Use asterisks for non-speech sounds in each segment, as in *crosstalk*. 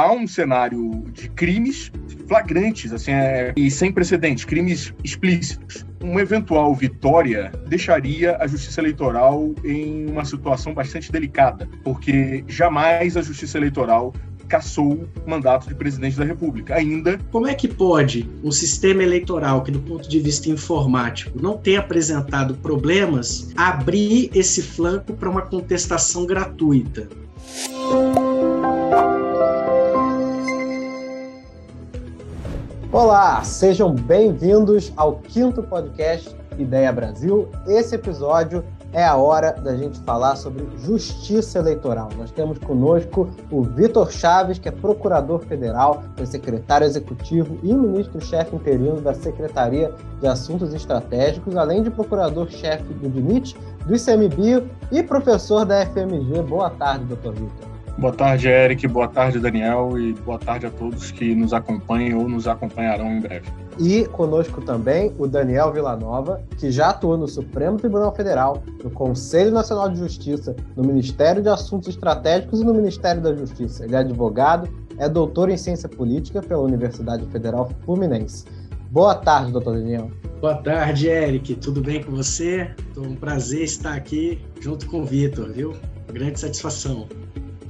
há um cenário de crimes flagrantes, assim, é, e sem precedentes, crimes explícitos. Uma eventual vitória deixaria a justiça eleitoral em uma situação bastante delicada, porque jamais a justiça eleitoral cassou o mandato de presidente da República. Ainda. Como é que pode um sistema eleitoral que, do ponto de vista informático, não tem apresentado problemas, abrir esse flanco para uma contestação gratuita? Olá, sejam bem-vindos ao quinto podcast Ideia Brasil. Esse episódio é a hora da gente falar sobre justiça eleitoral. Nós temos conosco o Vitor Chaves, que é procurador federal, foi secretário executivo e ministro-chefe interino da Secretaria de Assuntos Estratégicos, além de procurador-chefe do DINIT, do ICMBio e professor da FMG. Boa tarde, doutor Vitor. Boa tarde, Eric. Boa tarde, Daniel. E boa tarde a todos que nos acompanham ou nos acompanharão em breve. E conosco também o Daniel Villanova, que já atuou no Supremo Tribunal Federal, no Conselho Nacional de Justiça, no Ministério de Assuntos Estratégicos e no Ministério da Justiça. Ele é advogado, é doutor em Ciência Política pela Universidade Federal Fluminense. Boa tarde, doutor Daniel. Boa tarde, Eric. Tudo bem com você? É um prazer estar aqui junto com o Vitor, viu? Grande satisfação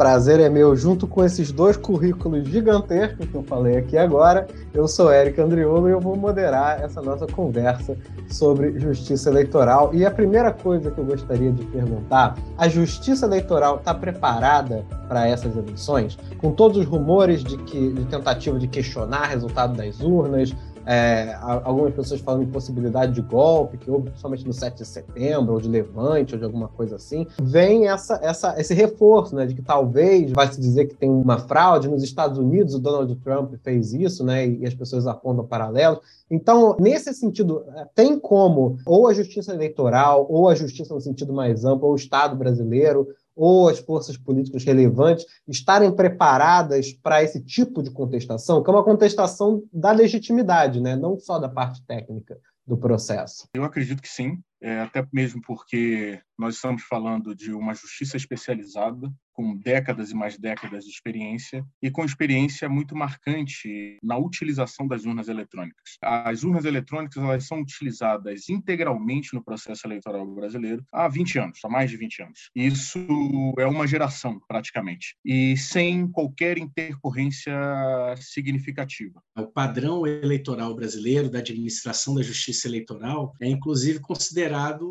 prazer é meu, junto com esses dois currículos gigantescos que eu falei aqui agora. Eu sou Eric Andriolo e eu vou moderar essa nossa conversa sobre justiça eleitoral. E a primeira coisa que eu gostaria de perguntar: a justiça eleitoral está preparada para essas eleições? Com todos os rumores de, que, de tentativa de questionar o resultado das urnas, é, algumas pessoas falando em possibilidade de golpe, que houve principalmente no 7 de setembro, ou de levante, ou de alguma coisa assim, vem essa, essa, esse reforço, né, de que talvez vai se dizer que tem uma fraude. Nos Estados Unidos, o Donald Trump fez isso, né, e as pessoas apontam paralelos. Então, nesse sentido, tem como ou a justiça eleitoral, ou a justiça no sentido mais amplo, ou o Estado brasileiro, ou as forças políticas relevantes estarem preparadas para esse tipo de contestação, que é uma contestação da legitimidade, né? não só da parte técnica do processo? Eu acredito que sim, é, até mesmo porque nós estamos falando de uma justiça especializada, com décadas e mais décadas de experiência, e com experiência muito marcante na utilização das urnas eletrônicas. As urnas eletrônicas elas são utilizadas integralmente no processo eleitoral brasileiro há 20 anos, há mais de 20 anos. Isso é uma geração, praticamente, e sem qualquer intercorrência significativa. O padrão eleitoral brasileiro da administração da justiça eleitoral é, inclusive, considerado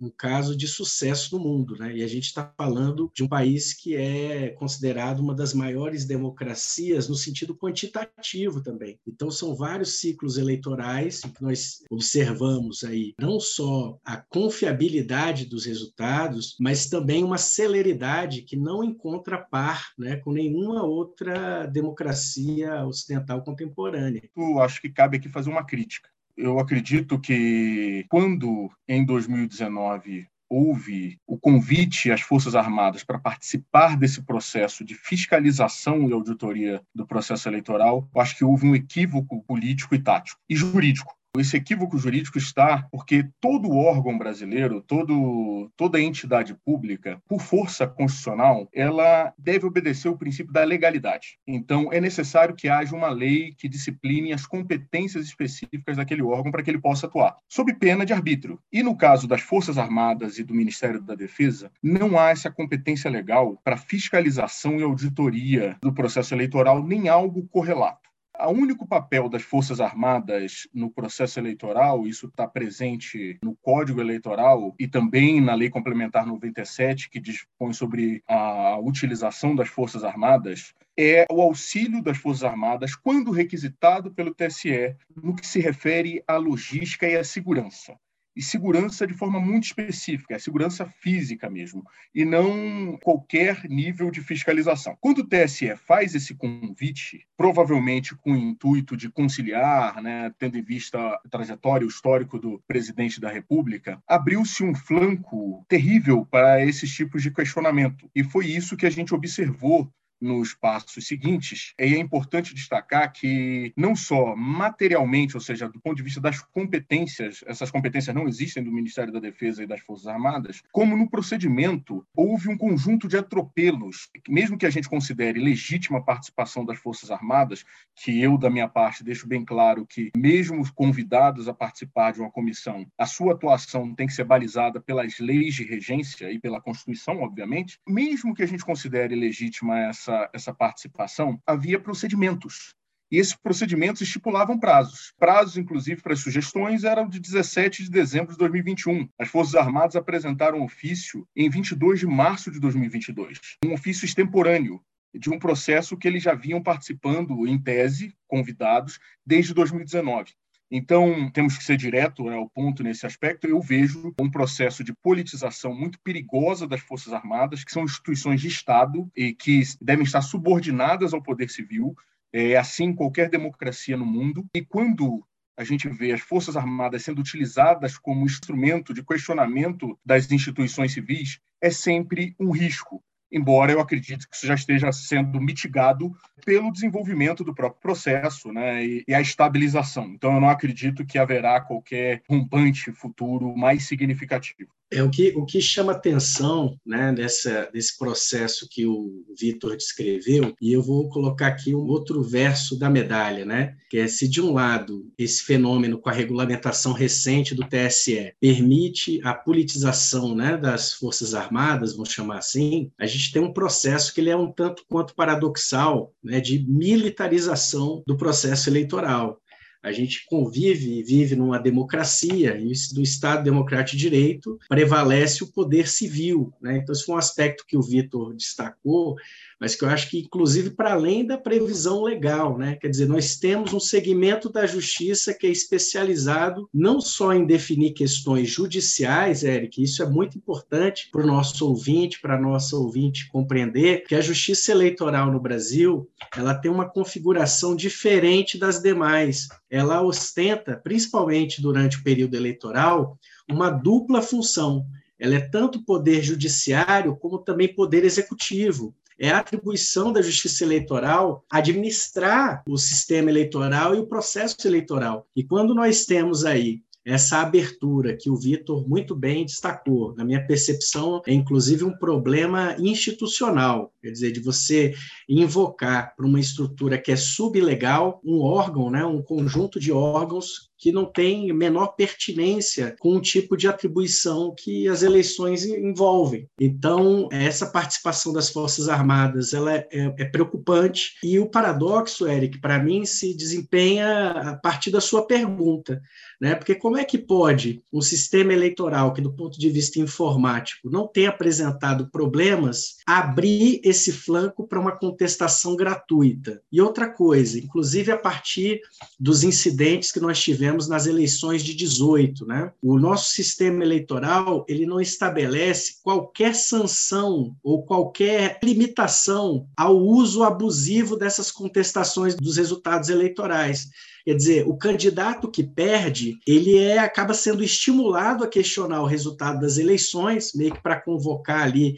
um caso de sucesso no mundo, né? E a gente está falando de um país que é considerado uma das maiores democracias no sentido quantitativo também. Então são vários ciclos eleitorais que nós observamos aí não só a confiabilidade dos resultados, mas também uma celeridade que não encontra par, né, com nenhuma outra democracia ocidental contemporânea. Eu acho que cabe aqui fazer uma crítica eu acredito que quando em 2019 houve o convite às Forças Armadas para participar desse processo de fiscalização e auditoria do processo eleitoral, eu acho que houve um equívoco político e tático e jurídico esse equívoco jurídico está porque todo órgão brasileiro, todo, toda entidade pública, por força constitucional, ela deve obedecer o princípio da legalidade. Então, é necessário que haja uma lei que discipline as competências específicas daquele órgão para que ele possa atuar, sob pena de arbítrio. E no caso das Forças Armadas e do Ministério da Defesa, não há essa competência legal para fiscalização e auditoria do processo eleitoral, nem algo correlato. O único papel das Forças Armadas no processo eleitoral, isso está presente no Código Eleitoral e também na Lei Complementar 97, que dispõe sobre a utilização das Forças Armadas, é o auxílio das Forças Armadas quando requisitado pelo TSE no que se refere à logística e à segurança e segurança de forma muito específica, é segurança física mesmo, e não qualquer nível de fiscalização. Quando o TSE faz esse convite, provavelmente com o intuito de conciliar, né, tendo em vista a trajetória, o histórico do presidente da República, abriu-se um flanco terrível para esses tipos de questionamento. E foi isso que a gente observou nos passos seguintes, e é importante destacar que não só materialmente, ou seja, do ponto de vista das competências, essas competências não existem do Ministério da Defesa e das Forças Armadas, como no procedimento houve um conjunto de atropelos, mesmo que a gente considere legítima a participação das Forças Armadas, que eu, da minha parte, deixo bem claro que, mesmo convidados a participar de uma comissão, a sua atuação tem que ser balizada pelas leis de regência e pela Constituição, obviamente, mesmo que a gente considere legítima essa, essa participação, havia procedimentos. E esses procedimentos estipulavam prazos. Prazos, inclusive, para as sugestões eram de 17 de dezembro de 2021. As Forças Armadas apresentaram um ofício em 22 de março de 2022, um ofício extemporâneo de um processo que eles já vinham participando, em tese, convidados, desde 2019. Então, temos que ser direto né, ao ponto nesse aspecto. Eu vejo um processo de politização muito perigosa das Forças Armadas, que são instituições de Estado e que devem estar subordinadas ao poder civil, é assim qualquer democracia no mundo. E quando a gente vê as Forças Armadas sendo utilizadas como instrumento de questionamento das instituições civis, é sempre um risco embora eu acredite que isso já esteja sendo mitigado pelo desenvolvimento do próprio processo né, e, e, a estabilização. Então, eu não acredito que haverá qualquer rompante futuro mais significativo. É o que, o que chama atenção né, nessa, nesse processo que o Vitor descreveu, e eu vou colocar aqui um outro verso da medalha, né, que é se de um lado esse fenômeno com a regulamentação recente do TSE permite a politização né, das Forças Armadas, vamos chamar assim, a gente tem um processo que ele é um tanto quanto paradoxal né, de militarização do processo eleitoral. A gente convive e vive numa democracia, e do Estado Democrático de Direito prevalece o poder civil. Né? Então, esse foi um aspecto que o Vitor destacou, mas que eu acho que, inclusive, para além da previsão legal, né? Quer dizer, nós temos um segmento da justiça que é especializado não só em definir questões judiciais, Eric, isso é muito importante para o nosso ouvinte, para a nossa ouvinte compreender que a justiça eleitoral no Brasil ela tem uma configuração diferente das demais. Ela ostenta, principalmente durante o período eleitoral, uma dupla função. Ela é tanto poder judiciário como também poder executivo é a atribuição da Justiça Eleitoral administrar o sistema eleitoral e o processo eleitoral. E quando nós temos aí essa abertura que o Vitor muito bem destacou. Na minha percepção, é inclusive um problema institucional, quer dizer, de você invocar para uma estrutura que é sublegal um órgão, né, um conjunto de órgãos que não tem menor pertinência com o tipo de atribuição que as eleições envolvem. Então, essa participação das Forças Armadas ela é, é, é preocupante e o paradoxo, Eric, para mim, se desempenha a partir da sua pergunta. Né? Porque como é que pode um sistema eleitoral que, do ponto de vista informático, não tem apresentado problemas, abrir esse flanco para uma contestação gratuita? E outra coisa, inclusive a partir dos incidentes que nós tivemos nas eleições de 18, né? O nosso sistema eleitoral, ele não estabelece qualquer sanção ou qualquer limitação ao uso abusivo dessas contestações dos resultados eleitorais. Quer dizer, o candidato que perde, ele é, acaba sendo estimulado a questionar o resultado das eleições, meio que para convocar ali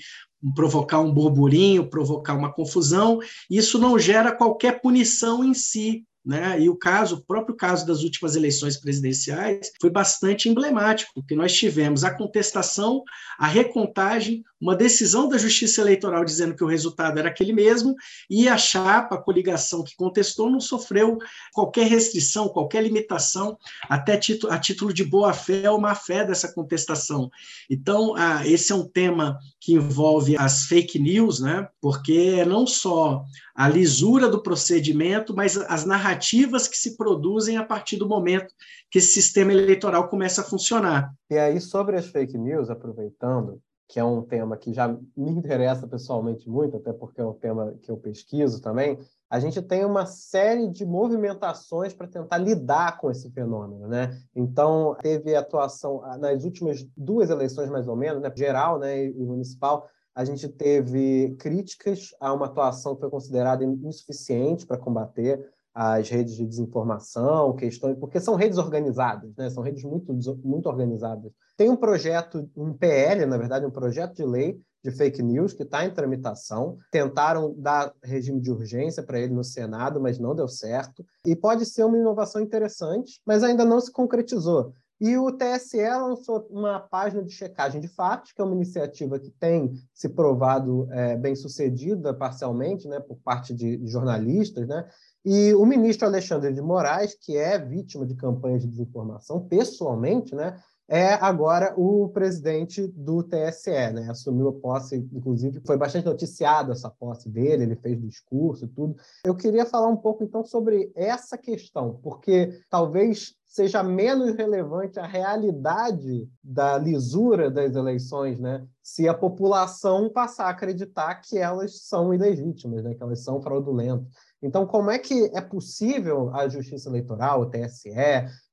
provocar um burburinho, provocar uma confusão, isso não gera qualquer punição em si, né? E o caso, o próprio caso das últimas eleições presidenciais foi bastante emblemático, porque nós tivemos a contestação, a recontagem, uma decisão da Justiça Eleitoral dizendo que o resultado era aquele mesmo, e a chapa, a coligação que contestou, não sofreu qualquer restrição, qualquer limitação, até a título de boa-fé ou má-fé dessa contestação. Então, ah, esse é um tema que envolve as fake news, né? porque não só a lisura do procedimento, mas as narrativas que se produzem a partir do momento que esse sistema eleitoral começa a funcionar. E aí, sobre as fake news, aproveitando, que é um tema que já me interessa pessoalmente muito, até porque é um tema que eu pesquiso também, a gente tem uma série de movimentações para tentar lidar com esse fenômeno, né? Então, teve atuação nas últimas duas eleições, mais ou menos, né? geral né? e municipal, a gente teve críticas a uma atuação que foi considerada insuficiente para combater as redes de desinformação, questões, porque são redes organizadas, né? são redes muito, muito organizadas. Tem um projeto, um PL, na verdade, um projeto de lei de fake news, que está em tramitação. Tentaram dar regime de urgência para ele no Senado, mas não deu certo. E pode ser uma inovação interessante, mas ainda não se concretizou. E o TSE lançou uma página de checagem de fatos, que é uma iniciativa que tem se provado é, bem sucedida parcialmente, né, por parte de jornalistas, né, e o ministro Alexandre de Moraes, que é vítima de campanhas de desinformação pessoalmente, né, é agora o presidente do TSE, né? Assumiu a posse, inclusive foi bastante noticiada essa posse dele, ele fez discurso e tudo. Eu queria falar um pouco então sobre essa questão, porque talvez seja menos relevante a realidade da lisura das eleições, né? Se a população passar a acreditar que elas são ilegítimas, né? Que elas são fraudulentas. Então, como é que é possível a Justiça Eleitoral, o TSE,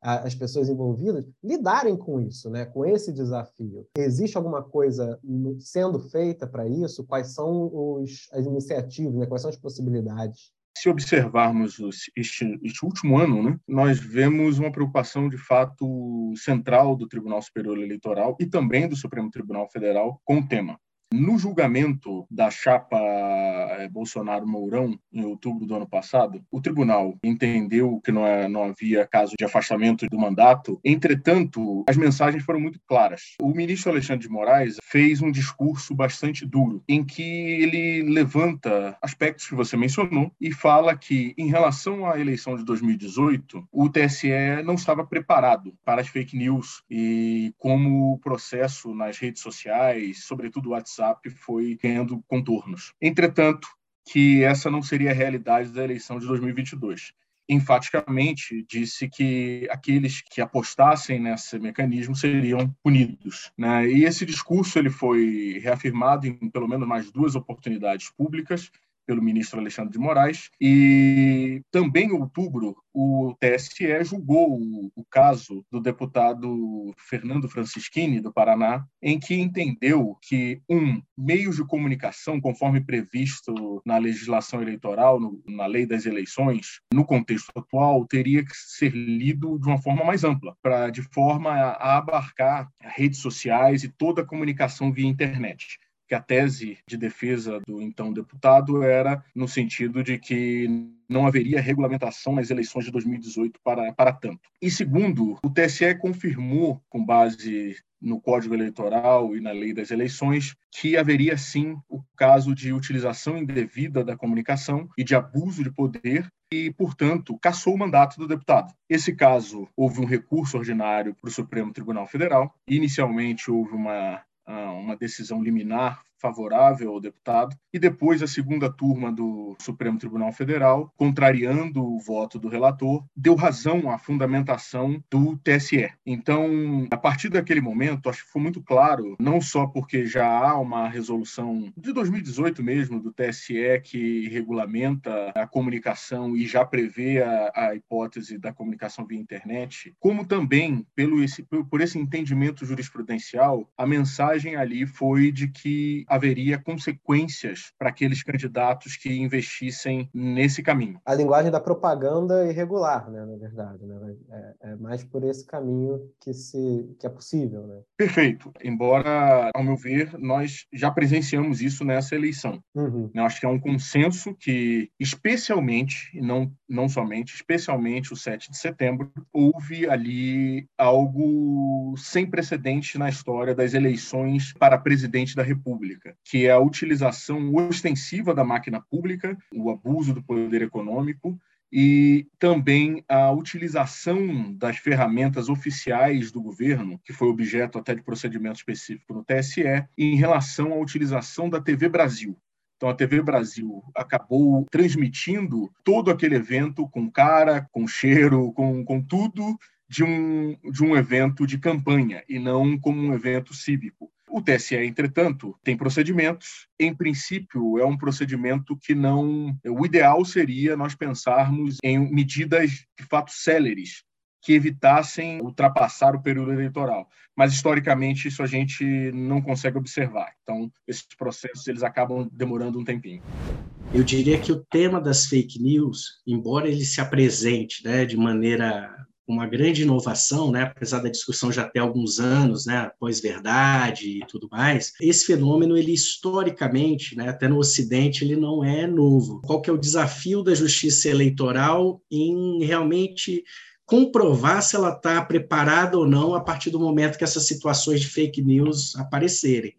as pessoas envolvidas lidarem com isso, né? com esse desafio? Existe alguma coisa sendo feita para isso? Quais são os, as iniciativas, né? quais são as possibilidades? Se observarmos este, este, último ano, né, nós vemos uma preocupação de fato central do Tribunal Superior Eleitoral e também do Supremo Tribunal Federal com o tema. No julgamento da chapa eh, Bolsonaro-Mourão, em outubro do ano passado, o tribunal entendeu que não, é, não havia caso de afastamento do mandato. Entretanto, as mensagens foram muito claras. O ministro Alexandre de Moraes fez um discurso bastante duro, em que ele levanta aspectos que você mencionou e fala que, em relação à eleição de 2018, o TSE não estava preparado para as fake news e como o processo nas redes sociais, sobretudo o WhatsApp, WhatsApp foi ganhando contornos. Entretanto, que essa não seria a realidade da eleição de 2022 enfaticamente disse que aqueles que apostassem nesse mecanismo seriam punidos. Né? E esse discurso ele foi reafirmado em pelo menos mais duas oportunidades públicas pelo ministro Alexandre de Moraes. E também em outubro, o TSE julgou o, o, caso do deputado Fernando Francischini, do Paraná, em que entendeu que, um, meios de comunicação, conforme previsto na legislação eleitoral, no, na lei das eleições, no contexto atual, teria que ser lido de uma forma mais ampla, para de forma a, a abarcar redes sociais e toda a comunicação via internet que a tese de defesa do então deputado era no sentido de que não haveria regulamentação nas eleições de 2018 para, para tanto. E segundo, o TSE confirmou, com base no Código Eleitoral e na Lei das Eleições, que haveria sim o caso de utilização indevida da comunicação e de abuso de poder e, portanto, cassou o mandato do deputado. Esse caso, houve um recurso ordinário para o Supremo Tribunal Federal. Inicialmente, houve uma uma decisão liminar favorável ao deputado, e depois a segunda turma do Supremo Tribunal Federal, contrariando o voto do relator, deu razão à fundamentação do TSE. Então, a partir daquele momento, acho que foi muito claro, não só porque já há uma resolução de 2018 mesmo do TSE que regulamenta a comunicação e já prevê a, a hipótese da comunicação via internet, como também pelo esse, por esse entendimento jurisprudencial, a mensagem ali foi de que haveria consequências para aqueles candidatos que investissem nesse caminho. A linguagem da propaganda irregular, né, na verdade, né? é, é mais por esse caminho que se que é possível, né? Perfeito. Embora, ao meu ver, nós já presenciamos isso nessa eleição. Uhum. Eu acho que é um consenso que, especialmente, e não não somente, especialmente o 7 de setembro, houve ali algo sem precedente na história das eleições para presidente da República pública, que é a utilização ostensiva da máquina pública, o abuso do poder econômico e também a utilização das ferramentas oficiais do governo, que foi objeto até de procedimento específico no TSE, em relação à utilização da TV Brasil. Então, a TV Brasil acabou transmitindo todo aquele evento com cara, com cheiro, com, com tudo de um, de um evento de campanha e não como um evento cívico. O TSE, entretanto, tem procedimentos. Em princípio, é um procedimento que não. O ideal seria nós pensarmos em medidas de fato céleres que evitassem ultrapassar o período eleitoral. Mas historicamente isso a gente não consegue observar. Então esses processos eles acabam demorando um tempinho. Eu diria que o tema das fake news, embora ele se apresente, né, de maneira uma grande inovação, né, apesar da discussão já ter alguns anos, né, pós-verdade e tudo mais, esse fenômeno, ele historicamente, né, até no Ocidente, ele não é novo. Qual que é o desafio da justiça eleitoral em realmente comprovar se ela está preparada ou não a partir do momento que essas situações de fake news aparecerem.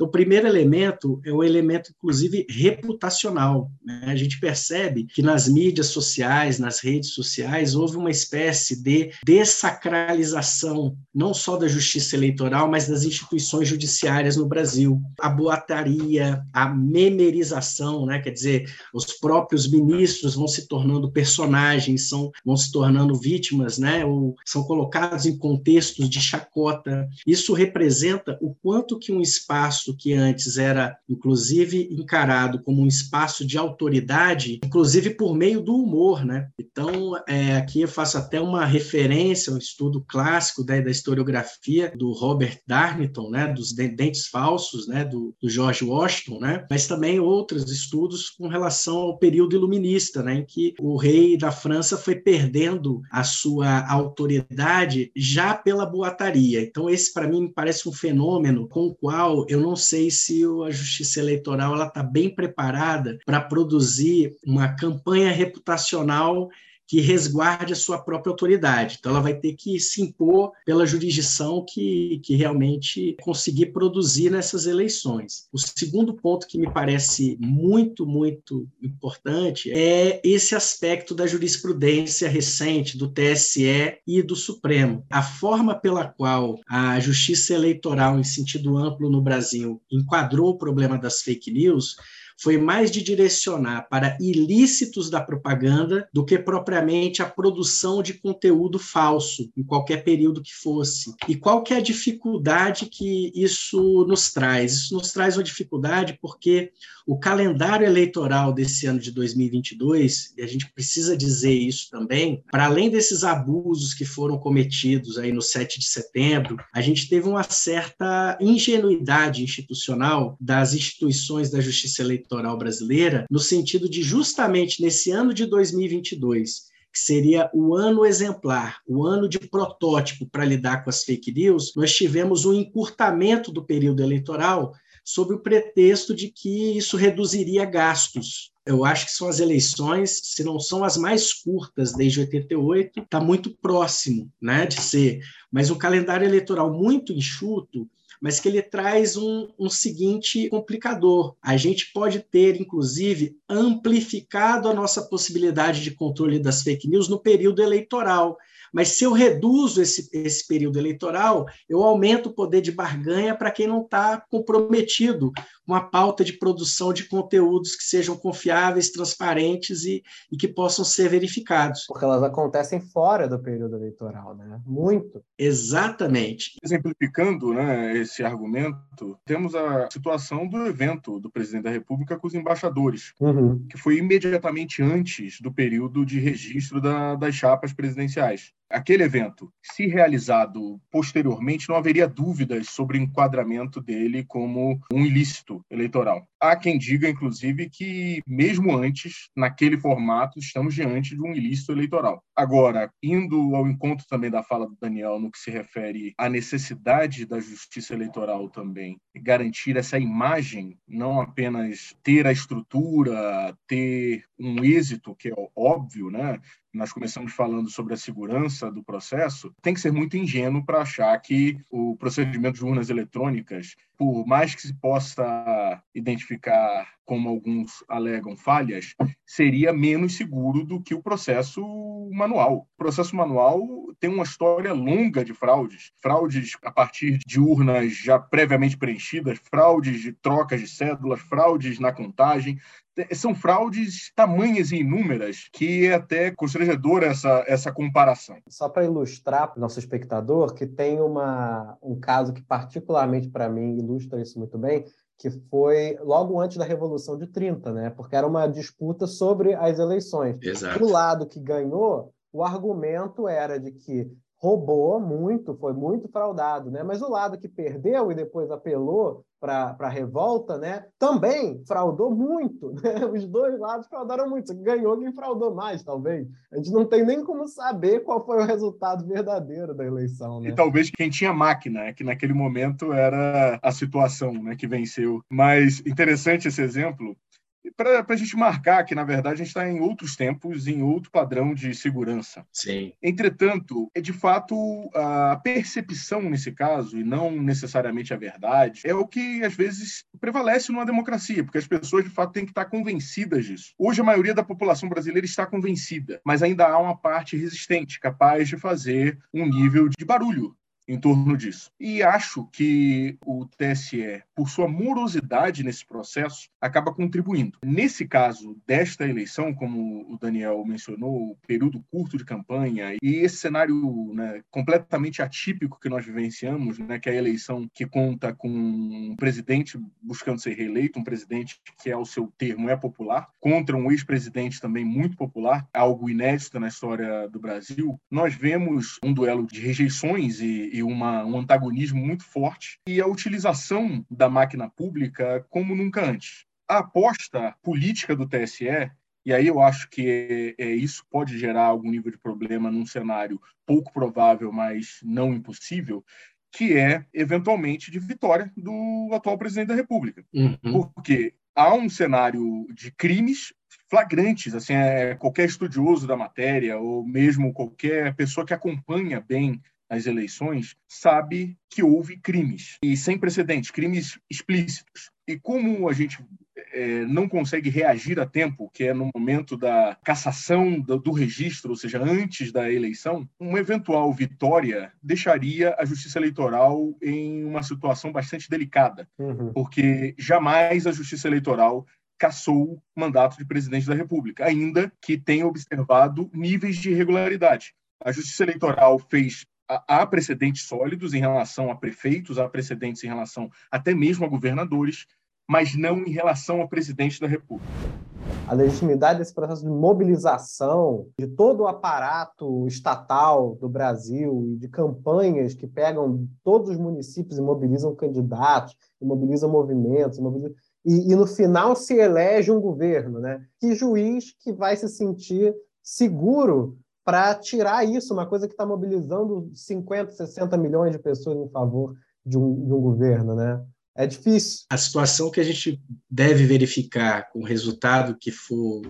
Então, o primeiro elemento é o elemento, inclusive, reputacional. Né? A gente percebe que nas mídias sociais, nas redes sociais, houve uma espécie de dessacralização, não só da justiça eleitoral, mas das instituições judiciárias no Brasil. A boataria, a memerização, né? quer dizer, os próprios ministros vão se tornando personagens, são, vão se tornando vítimas, né? ou são colocados em contextos de chacota. Isso representa o quanto que um espaço espaço que antes era, inclusive, encarado como um espaço de autoridade, inclusive por meio do humor, né? Então, é, aqui eu faço até uma referência, um estudo clássico né, da historiografia do Robert Darnton, né? Dos dentes falsos, né? Do, do George Washington, né? Mas também outros estudos com relação ao período iluminista, né? Em que o rei da França foi perdendo a sua autoridade já pela boataria. Então, esse, para mim, parece um fenômeno com o qual eu não sei se a justiça eleitoral ela está bem preparada para produzir uma campanha reputacional que resguarde a sua própria autoridade. Então, ela vai ter que se impor pela jurisdição que, que realmente conseguir produzir nessas eleições. O segundo ponto que me parece muito, muito importante é esse aspecto da jurisprudência recente do TSE e do Supremo. A forma pela qual a justiça eleitoral, em sentido amplo no Brasil, enquadrou o problema das fake news foi mais de direcionar para ilícitos da propaganda do que propriamente a produção de conteúdo falso, em qualquer período que fosse. E qual que é a dificuldade que isso nos traz? Isso nos traz uma dificuldade porque o calendário eleitoral desse ano de 2022, e a gente precisa dizer isso também, para além desses abusos que foram cometidos aí no 7 de setembro, a gente teve uma certa ingenuidade institucional das instituições da justiça eleitoral brasileira, no sentido de justamente nesse ano de 2022, que seria o ano exemplar, o ano de protótipo para lidar com as fake news, nós tivemos um encurtamento do período eleitoral sob o pretexto de que isso reduziria gastos. Eu acho que são as eleições, se não são as mais curtas desde 88, está muito próximo né, de ser. Mas um calendário eleitoral muito enxuto mas que ele traz um, um seguinte complicador. A gente pode ter, inclusive, amplificado a nossa possibilidade de controle das fake news no período eleitoral. Mas se eu reduzo esse, esse período eleitoral, eu aumento o poder de barganha para quem não está comprometido com a pauta de produção de conteúdos que sejam confiáveis, transparentes e, e que possam ser verificados. Porque elas acontecem fora do período eleitoral, né? Muito. Exatamente. Exemplificando né, esse argumento, temos a situação do evento do presidente da República com os embaixadores, uhum. que foi imediatamente antes do período de registro da, das chapas presidenciais aquele evento, se realizado posteriormente, não haveria dúvidas sobre o enquadramento dele como um ilícito eleitoral. Há quem diga, inclusive, que mesmo antes, naquele formato, estamos diante de um ilícito eleitoral. Agora, indo ao encontro também da fala do Daniel no que se refere à necessidade da justiça eleitoral também, garantir essa imagem, não apenas ter a estrutura, ter um êxito, que é óbvio, né? nós começamos falando sobre a segurança do processo, tem que ser muito ingênuo para achar que o procedimento de urnas eletrônicas, por mais que se possa identificar como alguns alegam falhas, seria menos seguro do que o processo manual. O processo manual tem uma história longa de fraudes, fraudes a partir de urnas já previamente preenchidas, fraudes de trocas de cédulas, fraudes na contagem, são fraudes tamanhas e inúmeras que é até constrangedora essa, essa comparação. Só para ilustrar para o nosso espectador, que tem uma, um caso que particularmente para mim ilustra isso muito bem, que foi logo antes da Revolução de 30, né? porque era uma disputa sobre as eleições. Exato. lado que ganhou, o argumento era de que roubou muito, foi muito fraudado, né? Mas o lado que perdeu e depois apelou para a revolta, né? Também fraudou muito, *laughs* né? Os dois lados fraudaram muito. Ganhou quem fraudou mais, talvez. A gente não tem nem como saber qual foi o resultado verdadeiro da eleição, né? E talvez quem tinha máquina, é que naquele momento era a situação, né, que venceu. Mas interessante esse exemplo, para a gente marcar que, na verdade, a gente está em outros tempos, em outro padrão de segurança. Sim. Entretanto, é de fato a percepção nesse caso, e não necessariamente a verdade, é o que às vezes prevalece numa democracia, porque as pessoas de fato têm que estar convencidas disso. Hoje a maioria da população brasileira está convencida, mas ainda há uma parte resistente, capaz de fazer um nível de barulho em torno disso. E acho que o TSE, por sua morosidade nesse processo, acaba contribuindo. Nesse caso desta eleição, como o Daniel mencionou, período curto de campanha e esse cenário né, completamente atípico que nós vivenciamos, né, que é a eleição que conta com um presidente buscando ser reeleito, um presidente que é o seu termo é popular, contra um ex-presidente também muito popular, algo inédito na história do Brasil. Nós vemos um duelo de rejeições e, e uma, um antagonismo muito forte e a utilização da máquina pública como nunca antes. A aposta política do TSE e aí eu acho que é, é, isso pode gerar algum nível de problema num cenário pouco provável, mas não impossível, que é, eventualmente, de vitória do atual presidente da República. Uhum. Porque há um cenário de crimes flagrantes, assim, é, qualquer estudioso da matéria, ou mesmo qualquer pessoa que acompanha bem as eleições, sabe que houve crimes, e sem precedentes, crimes explícitos. E como a gente é, não consegue reagir a tempo, que é no momento da cassação do, do, registro, ou seja, antes da eleição, uma eventual vitória deixaria a justiça eleitoral em uma situação bastante delicada, uhum. porque jamais a justiça eleitoral cassou o mandato de presidente da República, ainda que tenha observado níveis de irregularidade. A Justiça Eleitoral fez há precedentes sólidos em relação a prefeitos, há precedentes em relação até mesmo a governadores, mas não em relação a presidente da República. A legitimidade desse processo de mobilização de todo o aparato estatal do Brasil e de campanhas que pegam todos os municípios e mobilizam candidatos, e mobilizam movimentos, e, mobilizam... E, e no final se elege um governo, né? Que juiz que vai se sentir seguro para tirar isso, uma coisa que está mobilizando 50, 60 milhões de pessoas em favor de um, de um governo, né? É difícil. A situação que a gente deve verificar com o resultado que for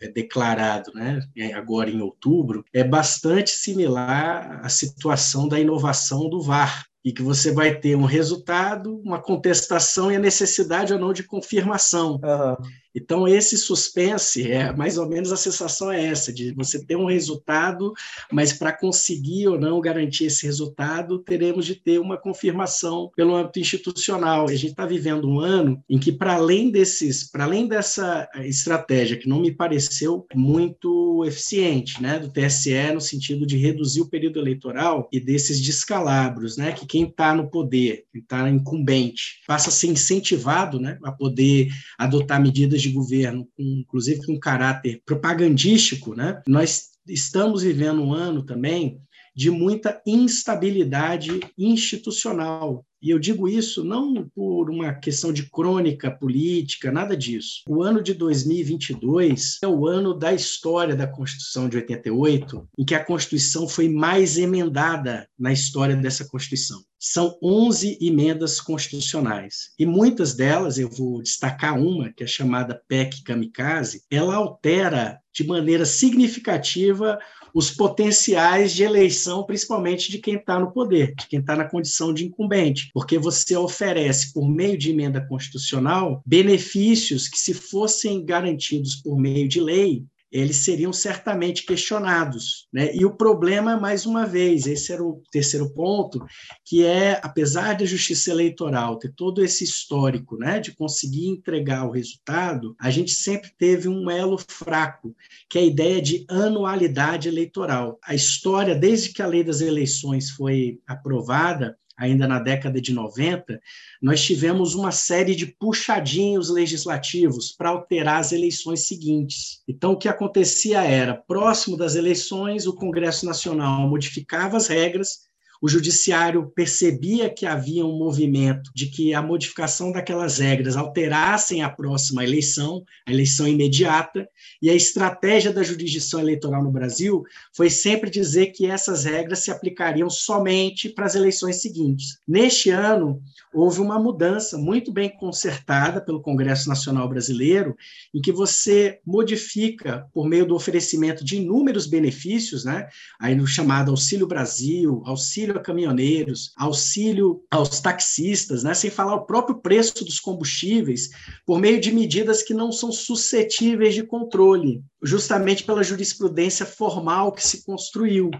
é, declarado né, agora em outubro, é bastante similar à situação da inovação do VAR, e que você vai ter um resultado, uma contestação e a necessidade ou não de confirmação. Uhum. Então, esse suspense, é mais ou menos a sensação é essa, de você ter um resultado, mas para conseguir ou não garantir esse resultado, teremos de ter uma confirmação pelo âmbito institucional. E a gente está vivendo um ano em que, para além desses, para além dessa estratégia, que não me pareceu muito eficiente, né, do TSE, no sentido de reduzir o período eleitoral e desses descalabros, né, que quem está no poder, quem está incumbente, passa a ser incentivado né, a poder adotar medidas de de governo, inclusive com caráter propagandístico, né? nós estamos vivendo um ano também de muita instabilidade institucional. E eu digo isso não por uma questão de crônica política, nada disso. O ano de 2022 é o ano da história da Constituição de 88, em que a Constituição foi mais emendada na história dessa Constituição. São 11 emendas constitucionais. E muitas delas, eu vou destacar uma, que é chamada PEC Kamikaze, ela altera de maneira significativa os potenciais de eleição, principalmente de quem está no poder, de quem está na condição de incumbente, porque você oferece, por meio de emenda constitucional, benefícios que, se fossem garantidos por meio de lei, eles seriam certamente questionados. Né? E o problema, mais uma vez, esse era o terceiro ponto, que é, apesar da justiça eleitoral ter todo esse histórico né, de conseguir entregar o resultado, a gente sempre teve um elo fraco, que é a ideia de anualidade eleitoral. A história, desde que a lei das eleições foi aprovada, ainda na década de 90, nós tivemos uma série de puxadinhos legislativos para alterar as eleições seguintes. Então, o que acontecia era, próximo das eleições, o Congresso Nacional modificava as regras o judiciário percebia que havia um movimento de que a modificação daquelas regras alterassem a próxima eleição, a eleição imediata, e a estratégia da jurisdição eleitoral no Brasil foi sempre dizer que essas regras se aplicariam somente para as eleições seguintes. Neste ano, houve uma mudança muito bem consertada pelo Congresso Nacional Brasileiro, em que você modifica, por meio do oferecimento de inúmeros benefícios, né, aí no chamado Auxílio Brasil, Auxílio auxílio a caminhoneiros, auxílio aos taxistas, né, sem falar o próprio preço dos combustíveis, por meio de medidas que não são suscetíveis de controle, justamente pela jurisprudência formal que se construiu.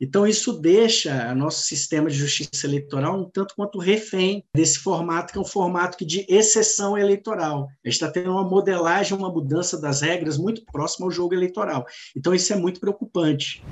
Então, isso deixa nosso sistema de justiça eleitoral um tanto quanto refém desse formato, que é um formato de exceção eleitoral. A gente está tendo uma modelagem, uma mudança das regras muito próxima ao jogo eleitoral. Então, isso é muito preocupante.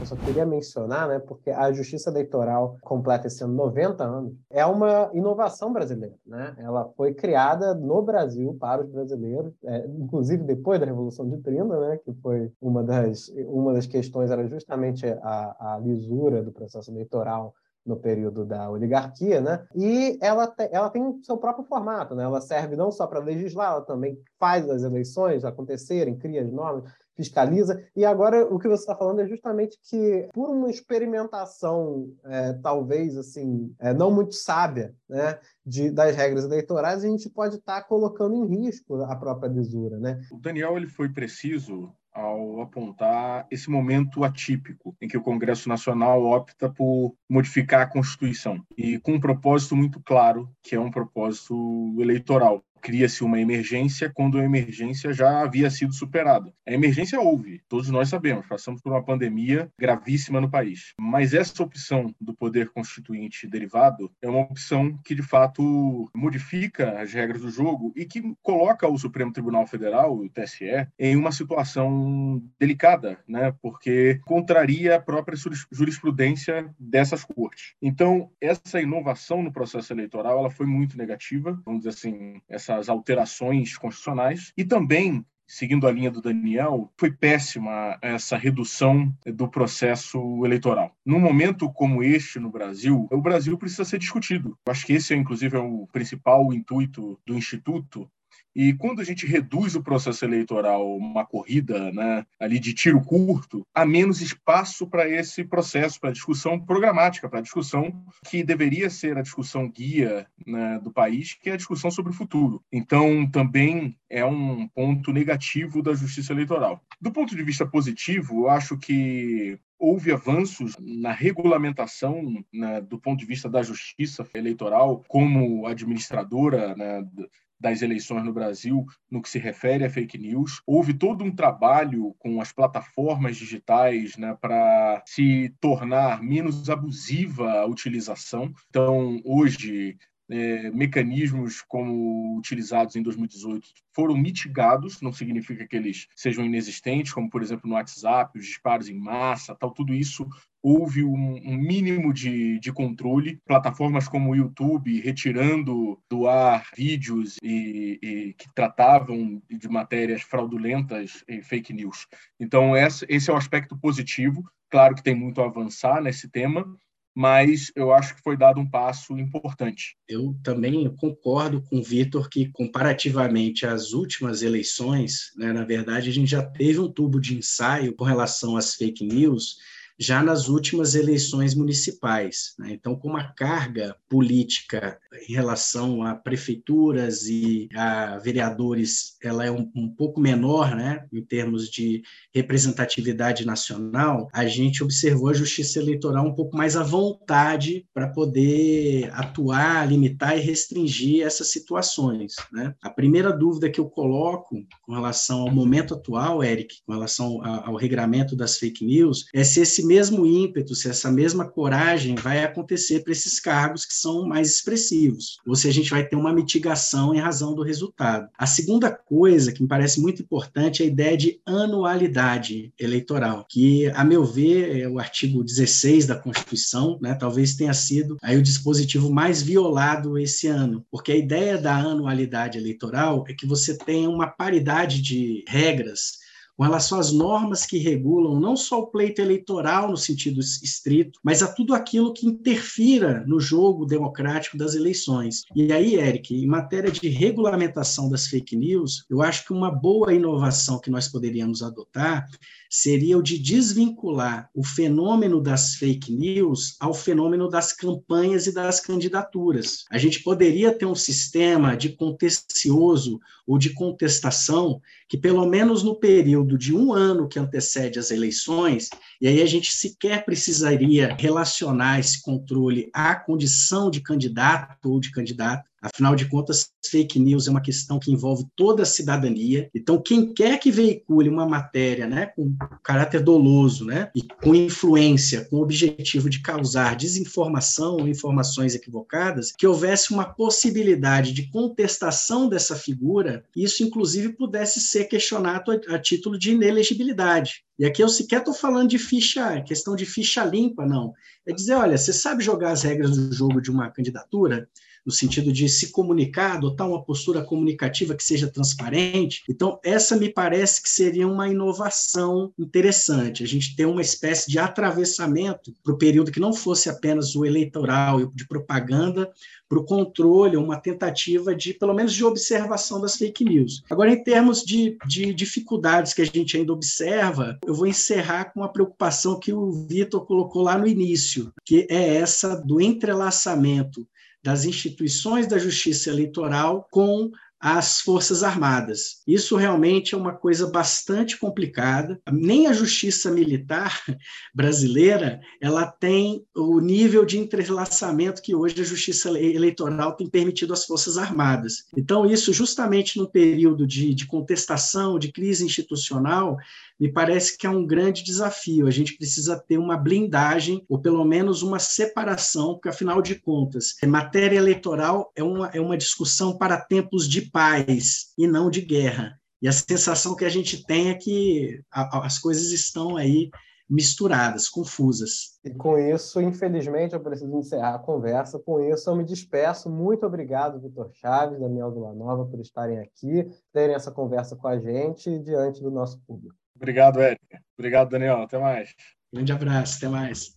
Eu só queria mencionar, né, porque a Justiça Eleitoral completa esse ano 90 anos, é uma inovação brasileira. Né? Ela foi criada no Brasil para os brasileiros, é, inclusive depois da Revolução de 30, né, que foi uma das, uma das questões, era justamente a, a lisura do processo eleitoral no período da oligarquia, né? E ela, te, ela tem seu próprio formato, né? Ela serve não só para legislar, ela também faz as eleições acontecerem, cria as normas fiscaliza. E agora o que você está falando é justamente que, por uma experimentação, é, talvez assim, é, não muito sábia, né, de, das regras eleitorais, a gente pode estar tá colocando em risco a própria lisura. Né? O Daniel ele foi preciso ao apontar esse momento atípico em que o Congresso Nacional opta por modificar a Constituição e com um propósito muito claro, que é um propósito eleitoral cria-se uma emergência quando a emergência já havia sido superada. A emergência houve, todos nós sabemos, passamos por uma pandemia gravíssima no país. Mas essa opção do poder constituinte derivado é uma opção que, de fato, modifica as regras do jogo e que coloca o Supremo Tribunal Federal, o TSE, em uma situação delicada, né? porque contraria a própria jurisprudência dessas cortes. Então, essa inovação no processo eleitoral ela foi muito negativa, vamos dizer assim, essa essas alterações constitucionais e também seguindo a linha do Daniel, foi péssima essa redução do processo eleitoral. Num momento como este no Brasil, o Brasil precisa ser discutido. Eu acho que esse, inclusive, é o principal intuito do Instituto, e quando a gente reduz o processo eleitoral, uma corrida né, ali de tiro curto, há menos espaço para esse processo, para a discussão programática, para a discussão que deveria ser a discussão guia né, do país, que é a discussão sobre o futuro. Então, também é um ponto negativo da justiça eleitoral. Do ponto de vista positivo, eu acho que houve avanços na regulamentação né, do ponto de vista da justiça eleitoral como administradora né, das eleições no Brasil no que se refere a fake news. Houve todo um trabalho com as plataformas digitais né, para se tornar menos abusiva a utilização. Então, hoje, é, mecanismos como utilizados em 2018 foram mitigados, não significa que eles sejam inexistentes, como por exemplo no WhatsApp, os disparos em massa, tal, tudo isso houve um, um mínimo de, de, controle. Plataformas como o YouTube retirando do ar vídeos e, e que tratavam de matérias fraudulentas e fake news. Então, esse, é o aspecto positivo. Claro que tem muito a avançar nesse tema, mas eu acho que foi dado um passo importante. Eu também concordo com o Vitor que, comparativamente às últimas eleições, né, na verdade, a gente já teve um tubo de ensaio com relação às fake news já nas últimas eleições municipais. Né? Então, como a carga política em relação a prefeituras e a vereadores ela é um, um pouco menor, né, em termos de representatividade nacional, a gente observou a justiça eleitoral um pouco mais à vontade para poder atuar, limitar e restringir essas situações. Né? A primeira dúvida que eu coloco com relação ao momento atual, Eric, com relação ao regramento das fake news, é se esse esse mesmo ímpeto, se essa mesma coragem vai acontecer para esses cargos que são mais expressivos, ou se a gente vai ter uma mitigação em razão do resultado. A segunda coisa que me parece muito importante é a ideia de anualidade eleitoral, que, a meu ver, é o artigo 16 da Constituição, né, talvez tenha sido aí o dispositivo mais violado esse ano, porque a ideia da anualidade eleitoral é que você tenha uma paridade de regras com relação às normas que regulam não só o pleito eleitoral no sentido estrito, mas a tudo aquilo que interfira no jogo democrático das eleições. E aí, Eric, em matéria de regulamentação das fake news, eu acho que uma boa inovação que nós poderíamos adotar seria o de desvincular o fenômeno das fake news ao fenômeno das campanhas e das candidaturas. A gente poderia ter um sistema de contencioso ou de contestação que, pelo menos no período de um ano que antecede as eleições, e aí a gente sequer precisaria relacionar esse controle à condição de candidato ou de candidata, Afinal de contas, fake news é uma questão que envolve toda a cidadania. Então, quem quer que veicule uma matéria né, com caráter doloso né, e com influência, com o objetivo de causar desinformação ou informações equivocadas, que houvesse uma possibilidade de contestação dessa figura, isso, inclusive, pudesse ser questionado a, a título de inelegibilidade. E aqui eu sequer estou falando de ficha, questão de ficha limpa, não. É dizer, olha, você sabe jogar as regras do jogo de uma candidatura? No sentido de se comunicar, adotar uma postura comunicativa que seja transparente. Então, essa me parece que seria uma inovação interessante, a gente ter uma espécie de atravessamento para o período que não fosse apenas o eleitoral de propaganda, para o controle, uma tentativa de, pelo menos, de observação das fake news. Agora, em termos de, de dificuldades que a gente ainda observa, eu vou encerrar com a preocupação que o Vitor colocou lá no início, que é essa do entrelaçamento das instituições da justiça eleitoral com as Forças Armadas. Isso realmente é uma coisa bastante complicada. Nem a justiça militar *laughs* brasileira ela tem o nível de entrelaçamento que hoje a justiça eleitoral tem permitido às Forças Armadas. Então, isso justamente no período de, de contestação, de crise institucional, me parece que é um grande desafio. A gente precisa ter uma blindagem, ou pelo menos uma separação, porque, afinal de contas, matéria eleitoral é uma, é uma discussão para tempos de paz e não de guerra. E a sensação que a gente tem é que a, as coisas estão aí misturadas, confusas. E com isso, infelizmente, eu preciso encerrar a conversa. Com isso, eu me despeço. Muito obrigado, Vitor Chaves, Daniel Villanova, por estarem aqui, terem essa conversa com a gente diante do nosso público. Obrigado, Eric. Obrigado, Daniel. Até mais. Grande abraço. Até mais.